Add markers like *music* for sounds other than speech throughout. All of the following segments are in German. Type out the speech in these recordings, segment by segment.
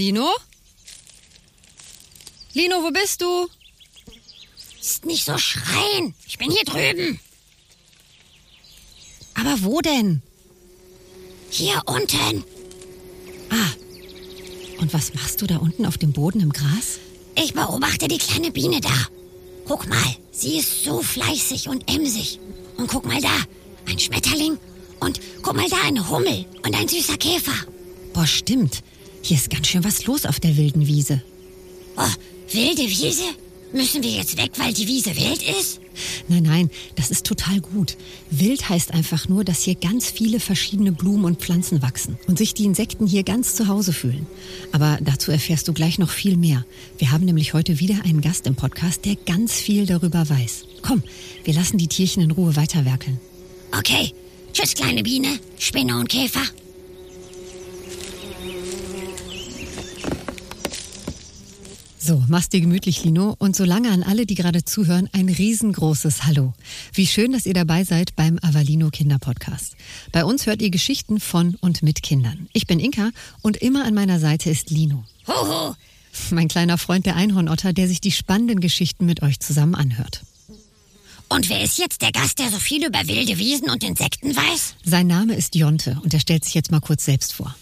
Lino? Lino? Wo bist du? Ist nicht so schreien. Ich bin hier drüben. Aber wo denn? Hier unten. Ah. Und was machst du da unten auf dem Boden im Gras? Ich beobachte die kleine Biene da. Guck mal, sie ist so fleißig und emsig. Und guck mal da, ein Schmetterling. Und guck mal da, eine Hummel und ein süßer Käfer. Boah, stimmt. Hier ist ganz schön was los auf der wilden Wiese. Oh, wilde Wiese? Müssen wir jetzt weg, weil die Wiese wild ist? Nein, nein, das ist total gut. Wild heißt einfach nur, dass hier ganz viele verschiedene Blumen und Pflanzen wachsen und sich die Insekten hier ganz zu Hause fühlen. Aber dazu erfährst du gleich noch viel mehr. Wir haben nämlich heute wieder einen Gast im Podcast, der ganz viel darüber weiß. Komm, wir lassen die Tierchen in Ruhe weiterwerkeln. Okay. Tschüss, kleine Biene, Spinne und Käfer. So, mach's dir gemütlich, Lino. Und solange an alle, die gerade zuhören, ein riesengroßes Hallo. Wie schön, dass ihr dabei seid beim Avalino Kinderpodcast. Bei uns hört ihr Geschichten von und mit Kindern. Ich bin Inka und immer an meiner Seite ist Lino. Hoho. Mein kleiner Freund der Einhornotter, der sich die spannenden Geschichten mit euch zusammen anhört. Und wer ist jetzt der Gast, der so viel über wilde Wiesen und Insekten weiß? Sein Name ist Jonte und er stellt sich jetzt mal kurz selbst vor.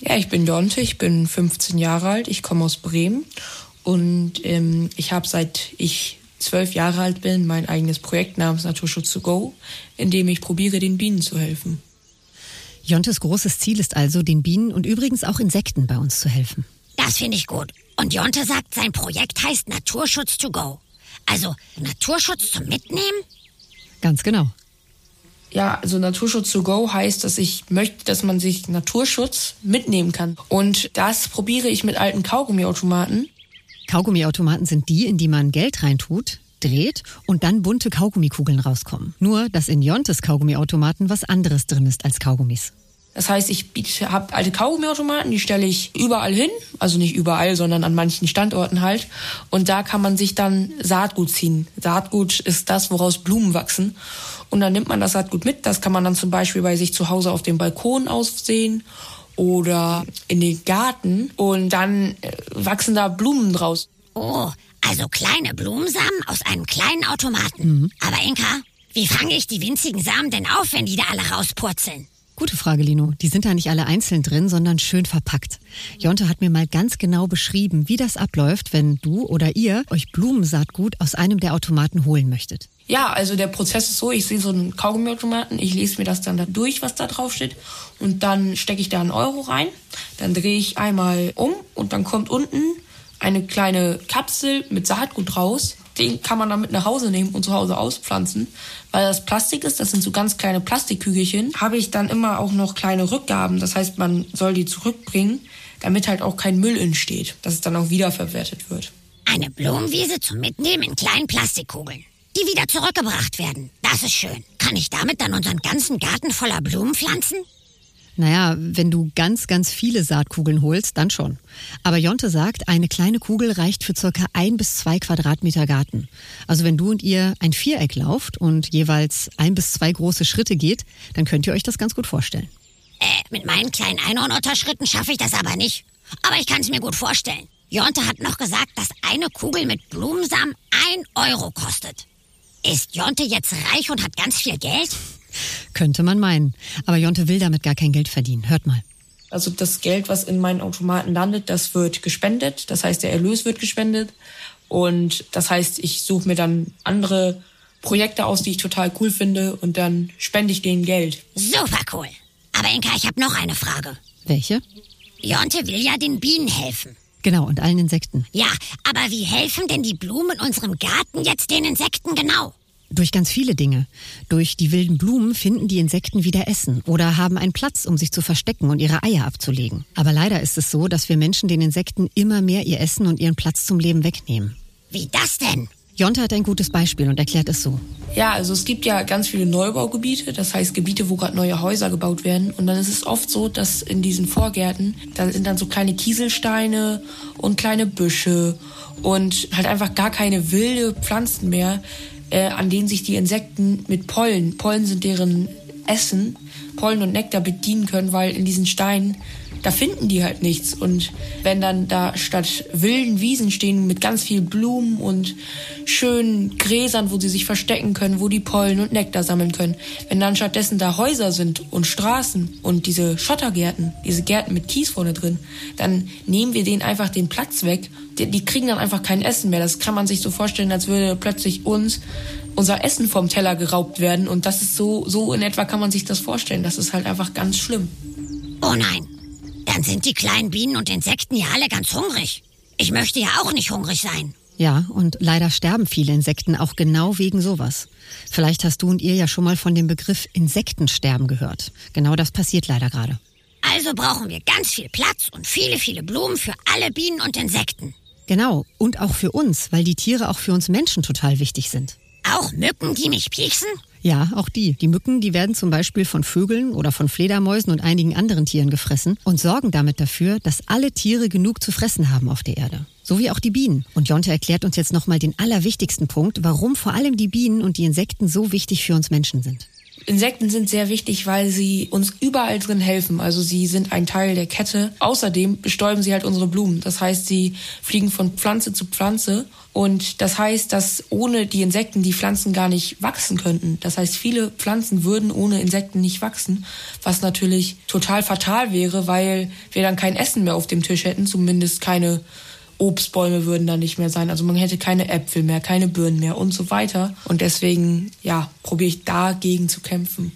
Ja, ich bin Jonte, ich bin 15 Jahre alt, ich komme aus Bremen und ähm, ich habe seit ich zwölf Jahre alt bin mein eigenes Projekt namens Naturschutz to go, in dem ich probiere, den Bienen zu helfen. Jontes großes Ziel ist also, den Bienen und übrigens auch Insekten bei uns zu helfen. Das finde ich gut. Und Jonte sagt, sein Projekt heißt Naturschutz to go. Also Naturschutz zum Mitnehmen? Ganz genau. Ja, also Naturschutz to go heißt, dass ich möchte, dass man sich Naturschutz mitnehmen kann. Und das probiere ich mit alten Kaugummiautomaten. Kaugummiautomaten sind die, in die man Geld reintut, dreht und dann bunte Kaugummikugeln rauskommen. Nur, dass in Jontes Kaugummiautomaten was anderes drin ist als Kaugummis. Das heißt, ich habe alte Kaugummiautomaten, die stelle ich überall hin, also nicht überall, sondern an manchen Standorten halt. Und da kann man sich dann Saatgut ziehen. Saatgut ist das, woraus Blumen wachsen. Und dann nimmt man das Saatgut mit. Das kann man dann zum Beispiel bei sich zu Hause auf dem Balkon aussehen oder in den Garten. Und dann äh, wachsen da Blumen draus. Oh, also kleine Blumensamen aus einem kleinen Automaten. Mhm. Aber Inka, wie fange ich die winzigen Samen denn auf, wenn die da alle rauspurzeln? Gute Frage, Lino. Die sind da nicht alle einzeln drin, sondern schön verpackt. Jonte hat mir mal ganz genau beschrieben, wie das abläuft, wenn du oder ihr euch Blumensaatgut aus einem der Automaten holen möchtet. Ja, also der Prozess ist so, ich sehe so einen Kaugummiautomaten, ich lese mir das dann da durch, was da drauf steht und dann stecke ich da einen Euro rein, dann drehe ich einmal um und dann kommt unten eine kleine Kapsel mit Saatgut raus. Den kann man dann mit nach Hause nehmen und zu Hause auspflanzen. Weil das Plastik ist, das sind so ganz kleine Plastikkügelchen, habe ich dann immer auch noch kleine Rückgaben. Das heißt, man soll die zurückbringen, damit halt auch kein Müll entsteht, dass es dann auch wiederverwertet wird. Eine Blumenwiese zum Mitnehmen in kleinen Plastikkugeln, die wieder zurückgebracht werden. Das ist schön. Kann ich damit dann unseren ganzen Garten voller Blumen pflanzen? Naja, wenn du ganz, ganz viele Saatkugeln holst, dann schon. Aber Jonte sagt, eine kleine Kugel reicht für circa ein bis zwei Quadratmeter Garten. Also wenn du und ihr ein Viereck lauft und jeweils ein bis zwei große Schritte geht, dann könnt ihr euch das ganz gut vorstellen. Äh, mit meinen kleinen Einhornotterschritten schaffe ich das aber nicht. Aber ich kann es mir gut vorstellen. Jonte hat noch gesagt, dass eine Kugel mit Blumensamen ein Euro kostet. Ist Jonte jetzt reich und hat ganz viel Geld? Könnte man meinen. Aber Jonte will damit gar kein Geld verdienen. Hört mal. Also das Geld, was in meinen Automaten landet, das wird gespendet. Das heißt, der Erlös wird gespendet. Und das heißt, ich suche mir dann andere Projekte aus, die ich total cool finde. Und dann spende ich denen Geld. Super cool. Aber Inka, ich habe noch eine Frage. Welche? Jonte will ja den Bienen helfen. Genau, und allen Insekten. Ja, aber wie helfen denn die Blumen in unserem Garten jetzt den Insekten genau? Durch ganz viele Dinge. Durch die wilden Blumen finden die Insekten wieder Essen oder haben einen Platz, um sich zu verstecken und ihre Eier abzulegen. Aber leider ist es so, dass wir Menschen den Insekten immer mehr ihr Essen und ihren Platz zum Leben wegnehmen. Wie das denn? Jonte hat ein gutes Beispiel und erklärt es so. Ja, also es gibt ja ganz viele Neubaugebiete, das heißt Gebiete, wo gerade neue Häuser gebaut werden. Und dann ist es oft so, dass in diesen Vorgärten, da sind dann so kleine Kieselsteine und kleine Büsche und halt einfach gar keine wilde Pflanzen mehr, äh, an denen sich die Insekten mit Pollen, Pollen sind deren Essen, Pollen und Nektar bedienen können, weil in diesen Steinen da finden die halt nichts. Und wenn dann da statt wilden Wiesen stehen mit ganz viel Blumen und schönen Gräsern, wo sie sich verstecken können, wo die Pollen und Nektar sammeln können, wenn dann stattdessen da Häuser sind und Straßen und diese Schottergärten, diese Gärten mit Kies vorne drin, dann nehmen wir denen einfach den Platz weg. Die, die kriegen dann einfach kein Essen mehr. Das kann man sich so vorstellen, als würde plötzlich uns unser Essen vom Teller geraubt werden. Und das ist so, so in etwa kann man sich das vorstellen. Das ist halt einfach ganz schlimm. Oh nein, dann sind die kleinen Bienen und Insekten ja alle ganz hungrig. Ich möchte ja auch nicht hungrig sein. Ja, und leider sterben viele Insekten auch genau wegen sowas. Vielleicht hast du und ihr ja schon mal von dem Begriff Insektensterben gehört. Genau das passiert leider gerade. Also brauchen wir ganz viel Platz und viele, viele Blumen für alle Bienen und Insekten. Genau, und auch für uns, weil die Tiere auch für uns Menschen total wichtig sind. Auch Mücken, die mich pieksen? Ja, auch die. Die Mücken, die werden zum Beispiel von Vögeln oder von Fledermäusen und einigen anderen Tieren gefressen und sorgen damit dafür, dass alle Tiere genug zu fressen haben auf der Erde. So wie auch die Bienen. Und Jonte erklärt uns jetzt nochmal den allerwichtigsten Punkt, warum vor allem die Bienen und die Insekten so wichtig für uns Menschen sind. Insekten sind sehr wichtig, weil sie uns überall drin helfen. Also sie sind ein Teil der Kette. Außerdem bestäuben sie halt unsere Blumen. Das heißt, sie fliegen von Pflanze zu Pflanze. Und das heißt, dass ohne die Insekten die Pflanzen gar nicht wachsen könnten. Das heißt, viele Pflanzen würden ohne Insekten nicht wachsen, was natürlich total fatal wäre, weil wir dann kein Essen mehr auf dem Tisch hätten, zumindest keine Obstbäume würden da nicht mehr sein. Also man hätte keine Äpfel mehr, keine Birnen mehr und so weiter. Und deswegen, ja, probiere ich dagegen zu kämpfen.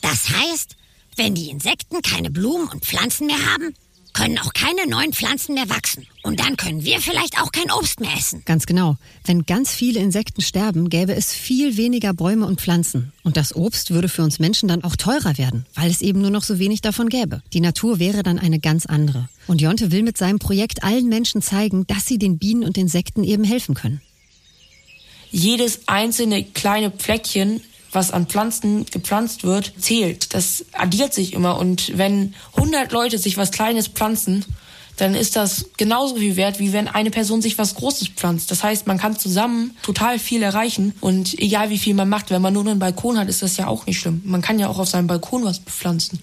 Das heißt, wenn die Insekten keine Blumen und Pflanzen mehr haben, können auch keine neuen Pflanzen mehr wachsen. Und dann können wir vielleicht auch kein Obst mehr essen. Ganz genau. Wenn ganz viele Insekten sterben, gäbe es viel weniger Bäume und Pflanzen. Und das Obst würde für uns Menschen dann auch teurer werden, weil es eben nur noch so wenig davon gäbe. Die Natur wäre dann eine ganz andere. Und Jonte will mit seinem Projekt allen Menschen zeigen, dass sie den Bienen und Insekten eben helfen können. Jedes einzelne kleine Pfleckchen was an Pflanzen gepflanzt wird, zählt. Das addiert sich immer. Und wenn 100 Leute sich was Kleines pflanzen, dann ist das genauso viel wert, wie wenn eine Person sich was Großes pflanzt. Das heißt, man kann zusammen total viel erreichen und egal wie viel man macht, wenn man nur einen Balkon hat, ist das ja auch nicht schlimm. Man kann ja auch auf seinem Balkon was bepflanzen.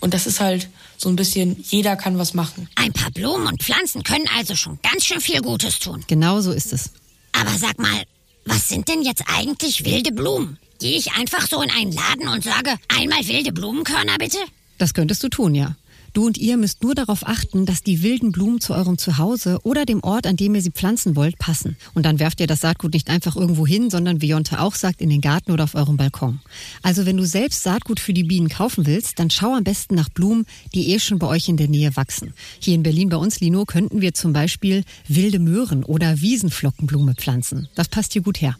Und das ist halt so ein bisschen, jeder kann was machen. Ein paar Blumen und Pflanzen können also schon ganz schön viel Gutes tun. Genau so ist es. Aber sag mal, was sind denn jetzt eigentlich wilde Blumen? Gehe ich einfach so in einen Laden und sage, einmal wilde Blumenkörner bitte? Das könntest du tun, ja. Du und ihr müsst nur darauf achten, dass die wilden Blumen zu eurem Zuhause oder dem Ort, an dem ihr sie pflanzen wollt, passen. Und dann werft ihr das Saatgut nicht einfach irgendwo hin, sondern wie Jonte auch sagt, in den Garten oder auf eurem Balkon. Also wenn du selbst Saatgut für die Bienen kaufen willst, dann schau am besten nach Blumen, die eh schon bei euch in der Nähe wachsen. Hier in Berlin bei uns, Lino, könnten wir zum Beispiel wilde Möhren oder Wiesenflockenblume pflanzen. Das passt hier gut her.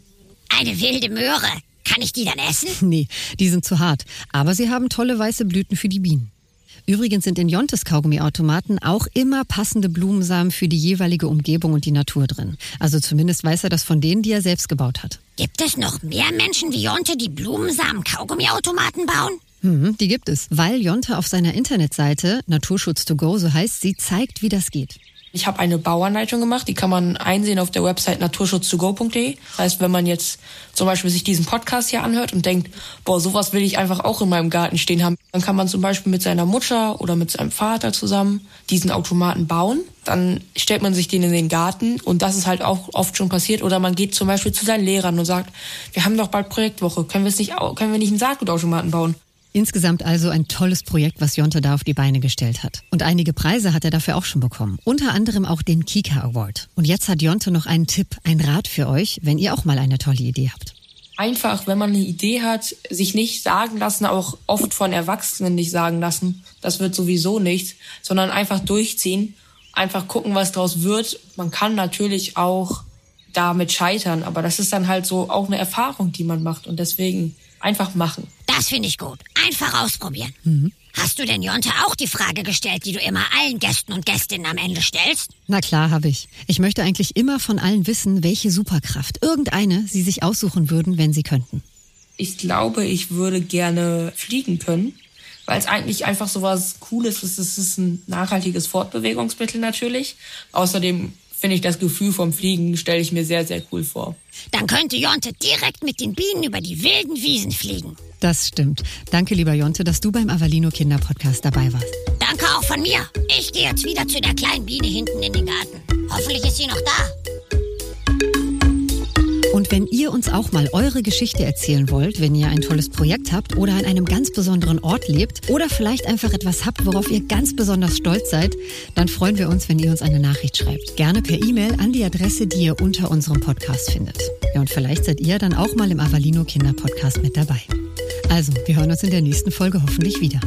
Eine wilde Möhre. Kann ich die dann essen? *laughs* Nee, die sind zu hart. Aber sie haben tolle weiße Blüten für die Bienen. Übrigens sind in Jontes Kaugummiautomaten auch immer passende Blumensamen für die jeweilige Umgebung und die Natur drin. Also zumindest weiß er das von denen, die er selbst gebaut hat. Gibt es noch mehr Menschen wie Jonte, die Blumensamen Kaugummiautomaten bauen? Mhm, die gibt es, weil Jonte auf seiner Internetseite Naturschutz to go, so heißt sie, zeigt, wie das geht. Ich habe eine Bauanleitung gemacht, die kann man einsehen auf der Website naturschutz2go.de. Das heißt, wenn man jetzt zum Beispiel sich diesen Podcast hier anhört und denkt, boah, sowas will ich einfach auch in meinem Garten stehen haben, dann kann man zum Beispiel mit seiner Mutter oder mit seinem Vater zusammen diesen Automaten bauen. Dann stellt man sich den in den Garten und das ist halt auch oft schon passiert. Oder man geht zum Beispiel zu seinen Lehrern und sagt, wir haben doch bald Projektwoche, können nicht, können wir nicht einen Saatgutautomaten bauen? Insgesamt also ein tolles Projekt, was Jonte da auf die Beine gestellt hat. Und einige Preise hat er dafür auch schon bekommen. Unter anderem auch den Kika Award. Und jetzt hat Jonte noch einen Tipp, einen Rat für euch, wenn ihr auch mal eine tolle Idee habt. Einfach, wenn man eine Idee hat, sich nicht sagen lassen, auch oft von Erwachsenen nicht sagen lassen, das wird sowieso nichts, sondern einfach durchziehen, einfach gucken, was draus wird. Man kann natürlich auch damit scheitern, aber das ist dann halt so auch eine Erfahrung, die man macht und deswegen einfach machen. Das finde ich gut. Einfach ausprobieren. Mhm. Hast du denn Jonte auch die Frage gestellt, die du immer allen Gästen und Gästinnen am Ende stellst? Na klar, habe ich. Ich möchte eigentlich immer von allen wissen, welche Superkraft, irgendeine, sie sich aussuchen würden, wenn sie könnten. Ich glaube, ich würde gerne fliegen können, weil es eigentlich einfach so was Cooles ist. Es ist ein nachhaltiges Fortbewegungsmittel natürlich. Außerdem finde ich das Gefühl vom Fliegen, stelle ich mir sehr, sehr cool vor. Dann könnte Jonte direkt mit den Bienen über die wilden Wiesen fliegen. Das stimmt. Danke, lieber Jonte, dass du beim Avalino Kinder Podcast dabei warst. Danke auch von mir. Ich gehe jetzt wieder zu der kleinen Biene hinten in den Garten. Hoffentlich ist sie noch da. Und wenn ihr uns auch mal eure Geschichte erzählen wollt, wenn ihr ein tolles Projekt habt oder an einem ganz besonderen Ort lebt oder vielleicht einfach etwas habt, worauf ihr ganz besonders stolz seid, dann freuen wir uns, wenn ihr uns eine Nachricht schreibt. Gerne per E-Mail an die Adresse, die ihr unter unserem Podcast findet. Ja, und vielleicht seid ihr dann auch mal im Avalino Kinder Podcast mit dabei. Also, wir hören uns in der nächsten Folge hoffentlich wieder.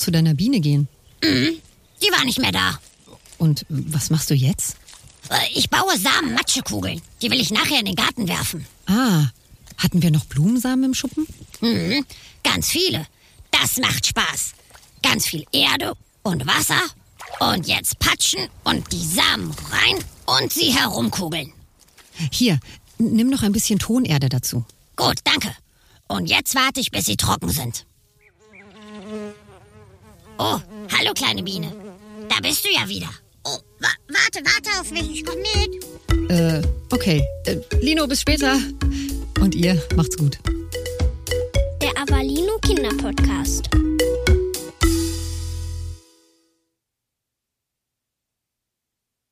Zu deiner Biene gehen. Die war nicht mehr da. Und was machst du jetzt? Äh, Ich baue Samen-Matschekugeln. Die will ich nachher in den Garten werfen. Ah, hatten wir noch Blumensamen im Schuppen? Mhm. Ganz viele. Das macht Spaß. Ganz viel Erde und Wasser. Und jetzt patschen und die Samen rein und sie herumkugeln. Hier, nimm noch ein bisschen Tonerde dazu. Gut, danke. Und jetzt warte ich, bis sie trocken sind. Oh, hallo kleine Biene. Da bist du ja wieder. Oh, wa warte, warte auf mich. Ich komm mit. Äh, okay. Äh, Lino, bis später. Und ihr, macht's gut. Der Avalino Kinderpodcast.